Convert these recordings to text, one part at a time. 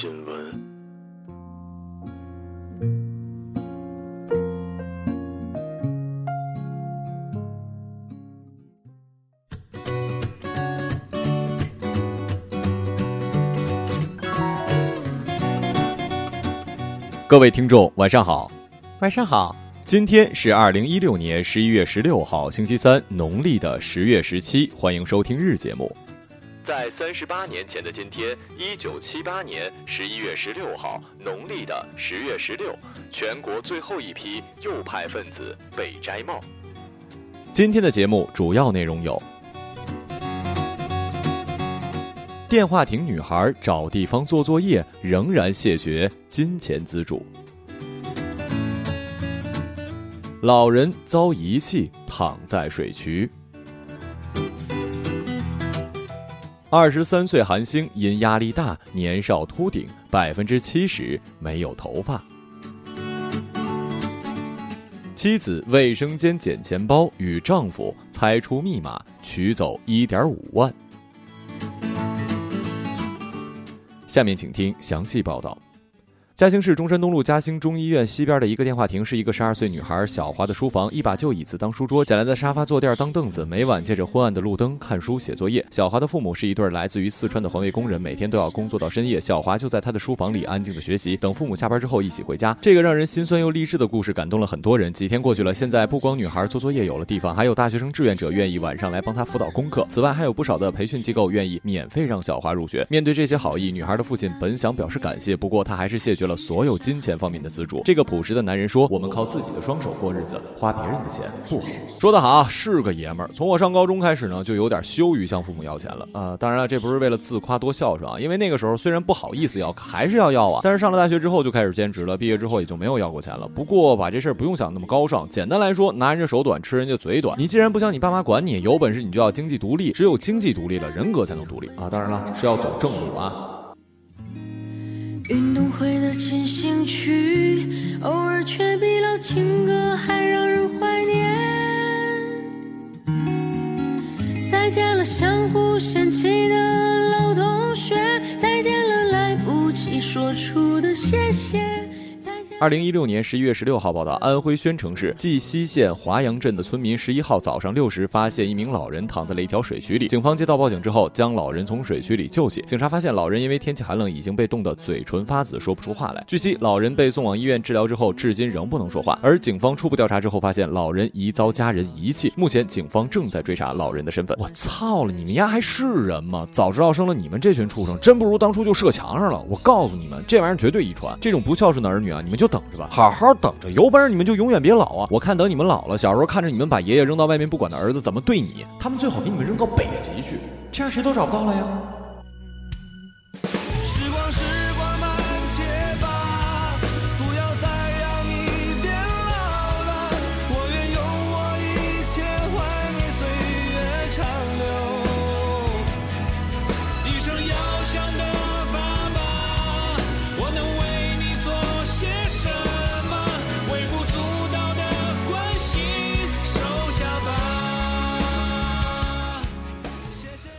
新闻。各位听众，晚上好。晚上好，今天是二零一六年十一月十六号，星期三，农历的十月十七。欢迎收听日节目。在三十八年前的今天，一九七八年十一月十六号，农历的十月十六，全国最后一批右派分子被摘帽。今天的节目主要内容有：电话亭女孩找地方做作业，仍然谢绝金钱资助；老人遭遗弃，躺在水渠。二十三岁韩星因压力大，年少秃顶，百分之七十没有头发。妻子卫生间捡钱包，与丈夫猜出密码，取走一点五万。下面请听详细报道。嘉兴市中山东路嘉兴中医院西边的一个电话亭，是一个十二岁女孩小华的书房，一把旧椅子当书桌，捡来的沙发坐垫当凳子，每晚借着昏暗的路灯看书写作业。小华的父母是一对来自于四川的环卫工人，每天都要工作到深夜，小华就在他的书房里安静的学习，等父母下班之后一起回家。这个让人心酸又励志的故事感动了很多人。几天过去了，现在不光女孩做作业有了地方，还有大学生志愿者愿意晚上来帮她辅导功课。此外，还有不少的培训机构愿意免费让小华入学。面对这些好意，女孩的父亲本想表示感谢，不过他还是谢绝了所有金钱。方面的资助，这个朴实的男人说：“我们靠自己的双手过日子，花别人的钱不好。”说得好，是个爷们儿。从我上高中开始呢，就有点羞于向父母要钱了啊。当然了，这不是为了自夸多孝顺啊，因为那个时候虽然不好意思要，还是要要啊。但是上了大学之后就开始兼职了，毕业之后也就没有要过钱了。不过把这事儿不用想那么高尚，简单来说，拿人家手短，吃人家嘴短。你既然不想你爸妈管你，有本事你就要经济独立，只有经济独立了，人格才能独立啊。当然了，是要走正路啊。运动会的进行曲，二零一六年十一月十六号报道，安徽宣城市绩溪县华阳镇的村民十一号早上六时发现一名老人躺在了一条水渠里。警方接到报警之后，将老人从水渠里救起。警察发现老人因为天气寒冷，已经被冻得嘴唇发紫，说不出话来。据悉，老人被送往医院治疗之后，至今仍不能说话。而警方初步调查之后，发现老人疑遭家人遗弃。目前，警方正在追查老人的身份。我操了，你们丫还是人吗？早知道生了你们这群畜生，真不如当初就射墙上了。我告诉你们，这玩意儿绝对遗传。这种不孝顺的儿女啊，你们就。等着吧，好好等着，有本事你们就永远别老啊！我看等你们老了，小时候看着你们把爷爷扔到外面不管的儿子怎么对你，他们最好给你们扔到北极去，这样谁都找不到了呀。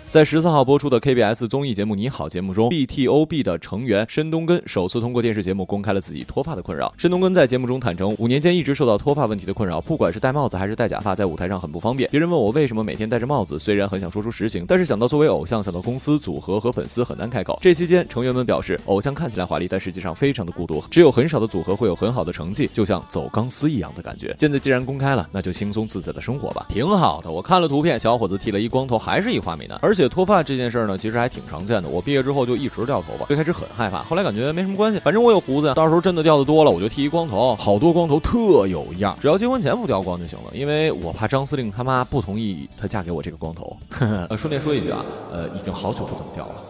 在十四号播出的 KBS 综艺节目《你好》节目中，BTOB 的成员申东根首次通过电视节目公开了自己脱发的困扰。申东根在节目中坦诚，五年间一直受到脱发问题的困扰，不管是戴帽子还是戴假发，在舞台上很不方便。别人问我为什么每天戴着帽子，虽然很想说出实情，但是想到作为偶像，想到公司、组合和粉丝，很难开口。这期间，成员们表示，偶像看起来华丽，但实际上非常的孤独，只有很少的组合会有很好的成绩，就像走钢丝一样的感觉。现在既然公开了，那就轻松自在的生活吧，挺好的。我看了图片，小伙子剃了一光头，还是一花美男，而且。且脱发这件事儿呢，其实还挺常见的。我毕业之后就一直掉头发，最开始很害怕，后来感觉没什么关系，反正我有胡子，到时候真的掉的多了，我就剃一光头，好多光头特有样，只要结婚前不掉光就行了，因为我怕张司令他妈不同意她嫁给我这个光头。呃，顺便说一句啊，呃，已经好久不怎么掉了。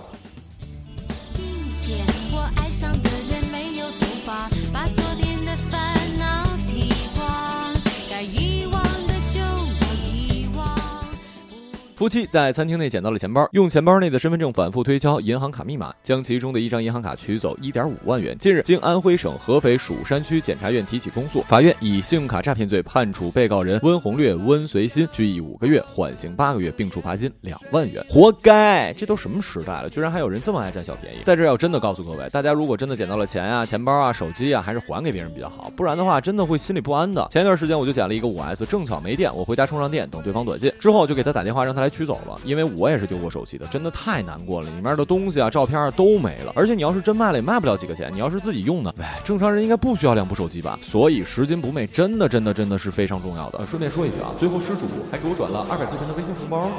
夫妻在餐厅内捡到了钱包，用钱包内的身份证反复推敲银行卡密码，将其中的一张银行卡取走1.5万元。近日，经安徽省合肥蜀山区检察院提起公诉，法院以信用卡诈骗罪判处被告人温红略、温随心拘役五个月，缓刑八个月，并处罚金两万元。活该！这都什么时代了，居然还有人这么爱占小便宜？在这要真的告诉各位，大家如果真的捡到了钱啊、钱包啊、手机啊，还是还给别人比较好，不然的话真的会心里不安的。前一段时间我就捡了一个 5S，正巧没电，我回家充上电，等对方短信之后就给他打电话让他来取走了，因为我也是丢过手机的，真的太难过了，里面的东西啊、照片啊都没了，而且你要是真卖了也卖不了几个钱，你要是自己用呢，哎，正常人应该不需要两部手机吧？所以拾金不昧真的真的真的是非常重要的。呃顺便说一句啊，最后失主还给我转了二百块钱的微信红包。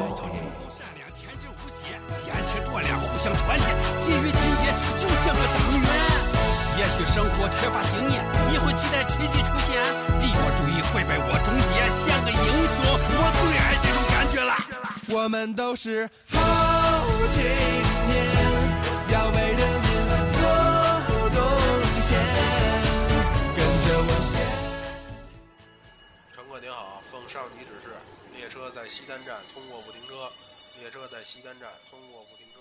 善良、天真无邪，坚持多量，互相团结，给予情节，就像个党员。也许生活缺乏经验，你会期待奇迹出现，帝国主义会被我终结，像个英雄。我们都是好青年，要为人民做贡献，跟着我先。乘客您好，奉上级指示，列车在西单站通过不停车。列车在西单站通过不停车。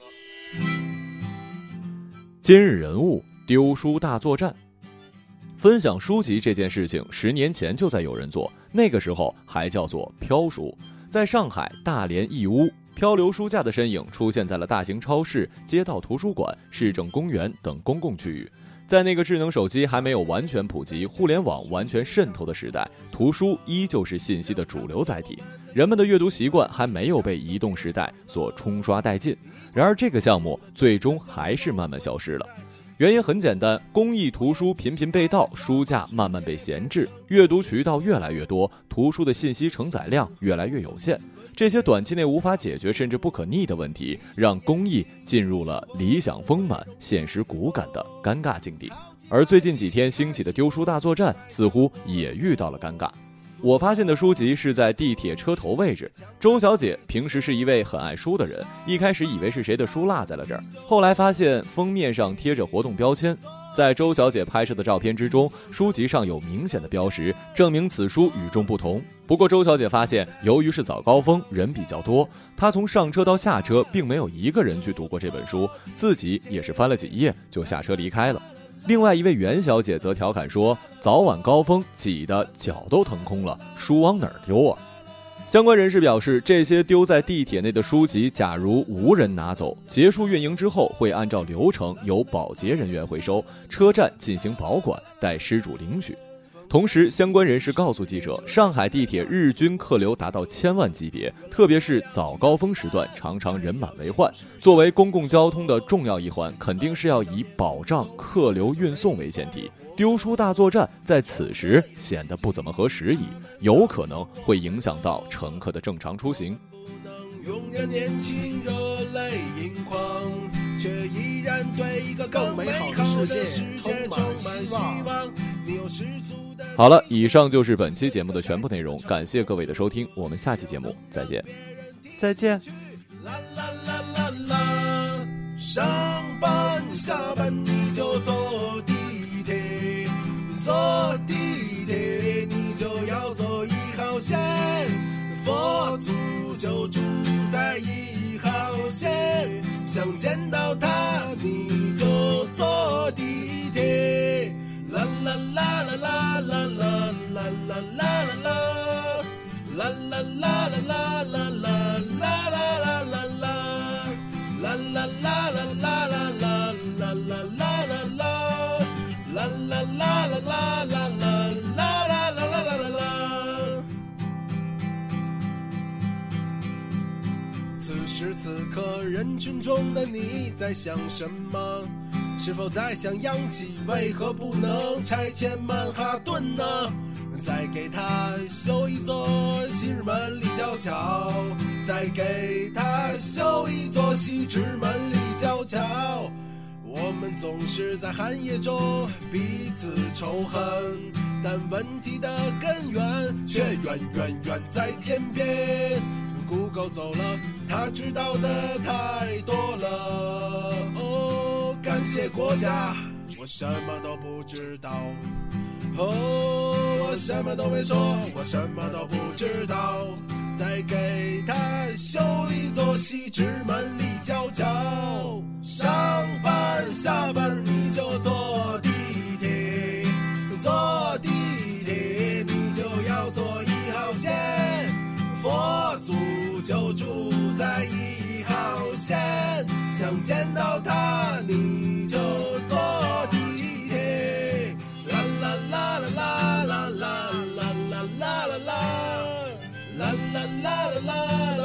今日人物：丢书大作战。分享书籍这件事情，十年前就在有人做，那个时候还叫做飘书。在上海、大连、义乌，漂流书架的身影出现在了大型超市、街道图书馆、市政公园等公共区域。在那个智能手机还没有完全普及、互联网完全渗透的时代，图书依旧是信息的主流载体，人们的阅读习惯还没有被移动时代所冲刷殆尽。然而，这个项目最终还是慢慢消失了。原因很简单，公益图书频频被盗，书架慢慢被闲置，阅读渠道越来越多，图书的信息承载量越来越有限。这些短期内无法解决甚至不可逆的问题，让公益进入了理想丰满、现实骨感的尴尬境地。而最近几天兴起的丢书大作战，似乎也遇到了尴尬。我发现的书籍是在地铁车头位置。周小姐平时是一位很爱书的人，一开始以为是谁的书落在了这儿，后来发现封面上贴着活动标签。在周小姐拍摄的照片之中，书籍上有明显的标识，证明此书与众不同。不过，周小姐发现，由于是早高峰，人比较多，她从上车到下车，并没有一个人去读过这本书，自己也是翻了几页就下车离开了。另外一位袁小姐则调侃说：“早晚高峰挤得脚都腾空了，书往哪儿丢啊？”相关人士表示，这些丢在地铁内的书籍，假如无人拿走，结束运营之后会按照流程由保洁人员回收，车站进行保管，待失主领取。同时，相关人士告诉记者，上海地铁日均客流达到千万级别，特别是早高峰时段，常常人满为患。作为公共交通的重要一环，肯定是要以保障客流运送为前提。丢书大作战在此时显得不怎么合时宜，有可能会影响到乘客的正常出行。永远年轻，热泪盈眶，却依然对一个更美好的世界充满希望。你有十足。好了，以上就是本期节目的全部内容，感谢各位的收听，我们下期节目再见，再见。啦啦啦啦啦，上班下班你就坐地铁，坐地铁你就要坐一号线，佛祖就住在一号线，想见到他你就坐地铁，啦啦啦啦啦啦啦啦啦啦啦啦。啦啦啦啦啦啦啦啦啦啦啦啦，啦啦啦啦啦啦啦啦啦啦啦啦，啦啦啦啦啦啦啦啦啦啦啦啦。此时此刻，人群中的你在想什么？是否在想央企？为何不能拆迁曼哈顿呢？再给他修一座西直门立交桥，再给他修一座西直门立交桥。我们总是在寒夜中彼此仇恨，但问题的根源却远远远在天边。Google 走了，他知道的太多了。哦，感谢国家，我什么都不知道。哦，我什么都没说，我什么都不知道。再给他修一座西直门立交桥，上班下班你就坐地铁，坐地铁你就要坐一号线，佛祖就住在一线，想见到他你就坐地铁。啦啦啦啦啦啦啦啦啦啦啦啦啦啦啦啦啦。